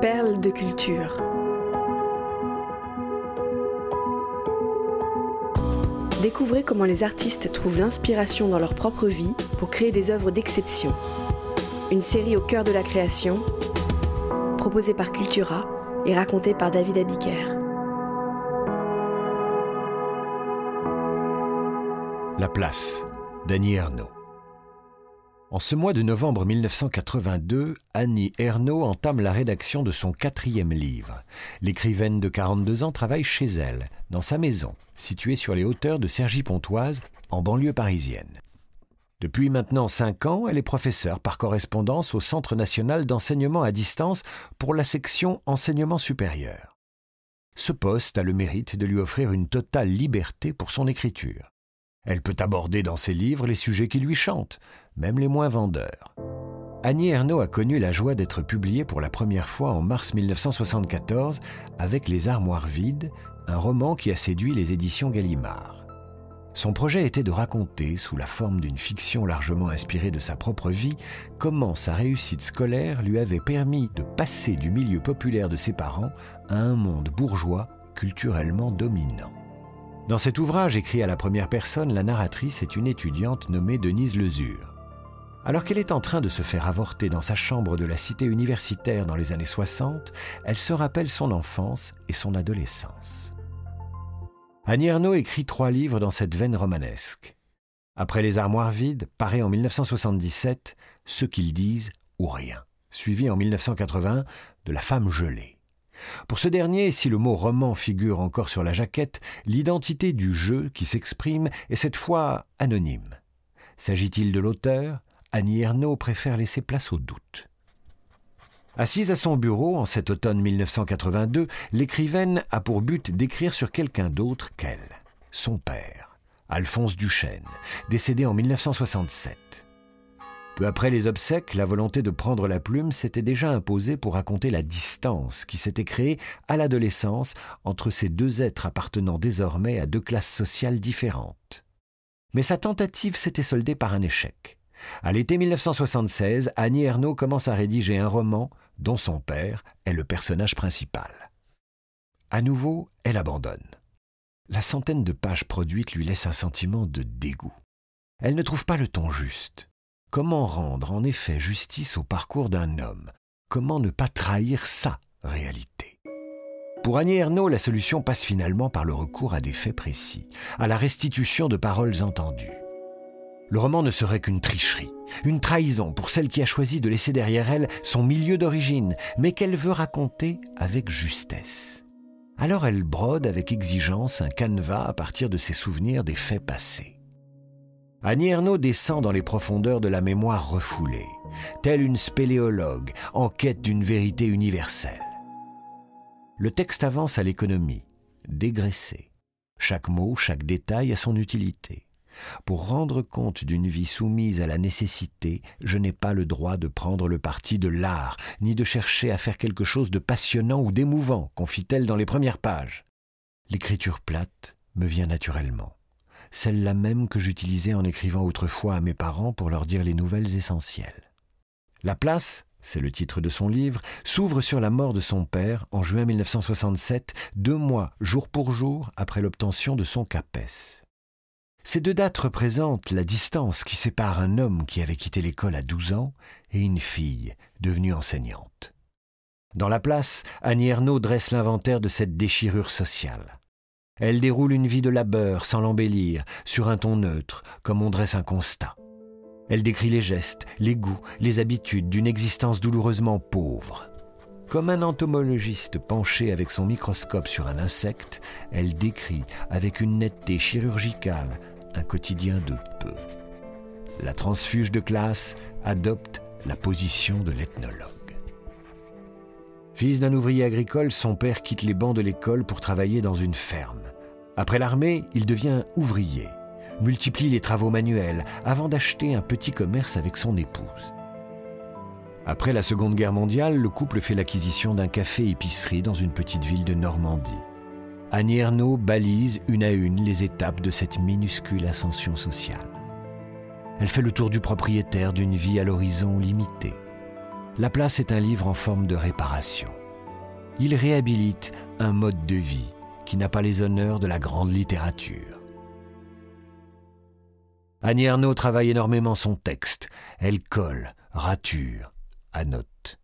Perles de culture. Découvrez comment les artistes trouvent l'inspiration dans leur propre vie pour créer des œuvres d'exception. Une série au cœur de la création, proposée par Cultura et racontée par David Abiker. La place, d'Annie Ernaux. En ce mois de novembre 1982, Annie Ernaux entame la rédaction de son quatrième livre. L'écrivaine de 42 ans travaille chez elle, dans sa maison, située sur les hauteurs de Cergy-Pontoise, en banlieue parisienne. Depuis maintenant cinq ans, elle est professeure par correspondance au Centre national d'enseignement à distance pour la section enseignement supérieur. Ce poste a le mérite de lui offrir une totale liberté pour son écriture. Elle peut aborder dans ses livres les sujets qui lui chantent, même les moins vendeurs. Annie Ernaux a connu la joie d'être publiée pour la première fois en mars 1974 avec Les Armoires vides, un roman qui a séduit les éditions Gallimard. Son projet était de raconter, sous la forme d'une fiction largement inspirée de sa propre vie, comment sa réussite scolaire lui avait permis de passer du milieu populaire de ses parents à un monde bourgeois culturellement dominant. Dans cet ouvrage écrit à la première personne, la narratrice est une étudiante nommée Denise Lezure. Alors qu'elle est en train de se faire avorter dans sa chambre de la cité universitaire dans les années 60, elle se rappelle son enfance et son adolescence. Annie écrit trois livres dans cette veine romanesque. Après Les Armoires vides, paraît en 1977 Ce qu'ils disent ou rien, suivi en 1980 de La femme gelée. Pour ce dernier, si le mot roman figure encore sur la jaquette, l'identité du jeu qui s'exprime est cette fois anonyme. S'agit-il de l'auteur? Annie Ernaux préfère laisser place au doute. Assise à son bureau en cet automne 1982, l'écrivaine a pour but d'écrire sur quelqu'un d'autre qu'elle, son père, Alphonse Duchesne, décédé en 1967. Après les obsèques, la volonté de prendre la plume s'était déjà imposée pour raconter la distance qui s'était créée à l'adolescence entre ces deux êtres appartenant désormais à deux classes sociales différentes. Mais sa tentative s'était soldée par un échec. À l'été 1976, Annie Ernaux commence à rédiger un roman dont son père est le personnage principal. À nouveau, elle abandonne. La centaine de pages produites lui laisse un sentiment de dégoût. Elle ne trouve pas le ton juste. Comment rendre en effet justice au parcours d'un homme? Comment ne pas trahir sa réalité? Pour Annie Ernaux, la solution passe finalement par le recours à des faits précis, à la restitution de paroles entendues. Le roman ne serait qu'une tricherie, une trahison pour celle qui a choisi de laisser derrière elle son milieu d'origine, mais qu'elle veut raconter avec justesse. Alors elle brode avec exigence un canevas à partir de ses souvenirs des faits passés. Annie descend dans les profondeurs de la mémoire refoulée, telle une spéléologue en quête d'une vérité universelle. Le texte avance à l'économie, dégraissé. Chaque mot, chaque détail a son utilité. Pour rendre compte d'une vie soumise à la nécessité, je n'ai pas le droit de prendre le parti de l'art, ni de chercher à faire quelque chose de passionnant ou d'émouvant, confie-t-elle dans les premières pages. L'écriture plate me vient naturellement celle-là même que j'utilisais en écrivant autrefois à mes parents pour leur dire les nouvelles essentielles. La place, c'est le titre de son livre, s'ouvre sur la mort de son père en juin 1967, deux mois jour pour jour après l'obtention de son CAPES. Ces deux dates représentent la distance qui sépare un homme qui avait quitté l'école à 12 ans et une fille devenue enseignante. Dans la place, Annie dresse l'inventaire de cette déchirure sociale. Elle déroule une vie de labeur sans l'embellir, sur un ton neutre, comme on dresse un constat. Elle décrit les gestes, les goûts, les habitudes d'une existence douloureusement pauvre. Comme un entomologiste penché avec son microscope sur un insecte, elle décrit avec une netteté chirurgicale un quotidien de peu. La transfuge de classe adopte la position de l'ethnologue. Fils d'un ouvrier agricole, son père quitte les bancs de l'école pour travailler dans une ferme. Après l'armée, il devient ouvrier, multiplie les travaux manuels avant d'acheter un petit commerce avec son épouse. Après la Seconde Guerre mondiale, le couple fait l'acquisition d'un café-épicerie dans une petite ville de Normandie. Annie balise une à une les étapes de cette minuscule ascension sociale. Elle fait le tour du propriétaire d'une vie à l'horizon limité. La place est un livre en forme de réparation. il réhabilite un mode de vie qui n'a pas les honneurs de la grande littérature. Annie travaille énormément son texte. Elle colle, rature, annote.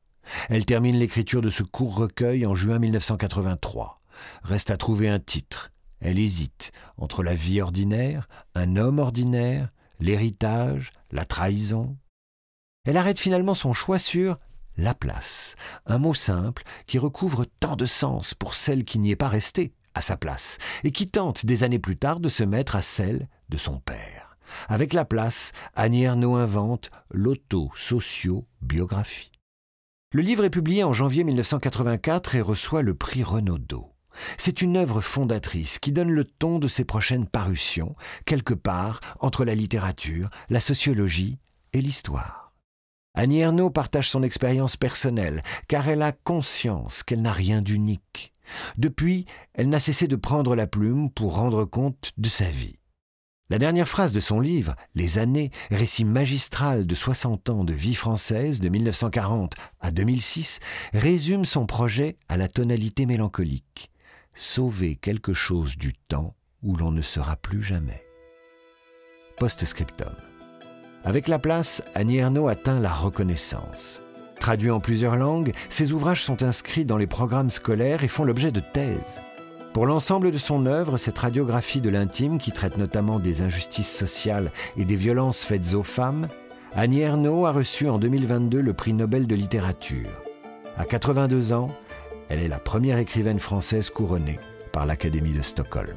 Elle termine l'écriture de ce court recueil en juin 1983. Reste à trouver un titre. Elle hésite entre la vie ordinaire, un homme ordinaire, l'héritage, la trahison. Elle arrête finalement son choix sur la place, un mot simple qui recouvre tant de sens pour celle qui n'y est pas restée à sa place et qui tente des années plus tard de se mettre à celle de son père. Avec la place, Annie invente l'auto-socio-biographie. Le livre est publié en janvier 1984 et reçoit le prix Renaudot. C'est une œuvre fondatrice qui donne le ton de ses prochaines parutions, quelque part entre la littérature, la sociologie et l'histoire. Annie Ernaux partage son expérience personnelle, car elle a conscience qu'elle n'a rien d'unique. Depuis, elle n'a cessé de prendre la plume pour rendre compte de sa vie. La dernière phrase de son livre, Les années, récit magistral de 60 ans de vie française de 1940 à 2006, résume son projet à la tonalité mélancolique. Sauver quelque chose du temps où l'on ne sera plus jamais. Post-scriptum. Avec la place, Annie Ernaux atteint la reconnaissance. Traduits en plusieurs langues, ses ouvrages sont inscrits dans les programmes scolaires et font l'objet de thèses. Pour l'ensemble de son œuvre, cette radiographie de l'intime, qui traite notamment des injustices sociales et des violences faites aux femmes, Annie Ernaux a reçu en 2022 le prix Nobel de littérature. À 82 ans, elle est la première écrivaine française couronnée par l'Académie de Stockholm.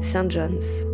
St. John's.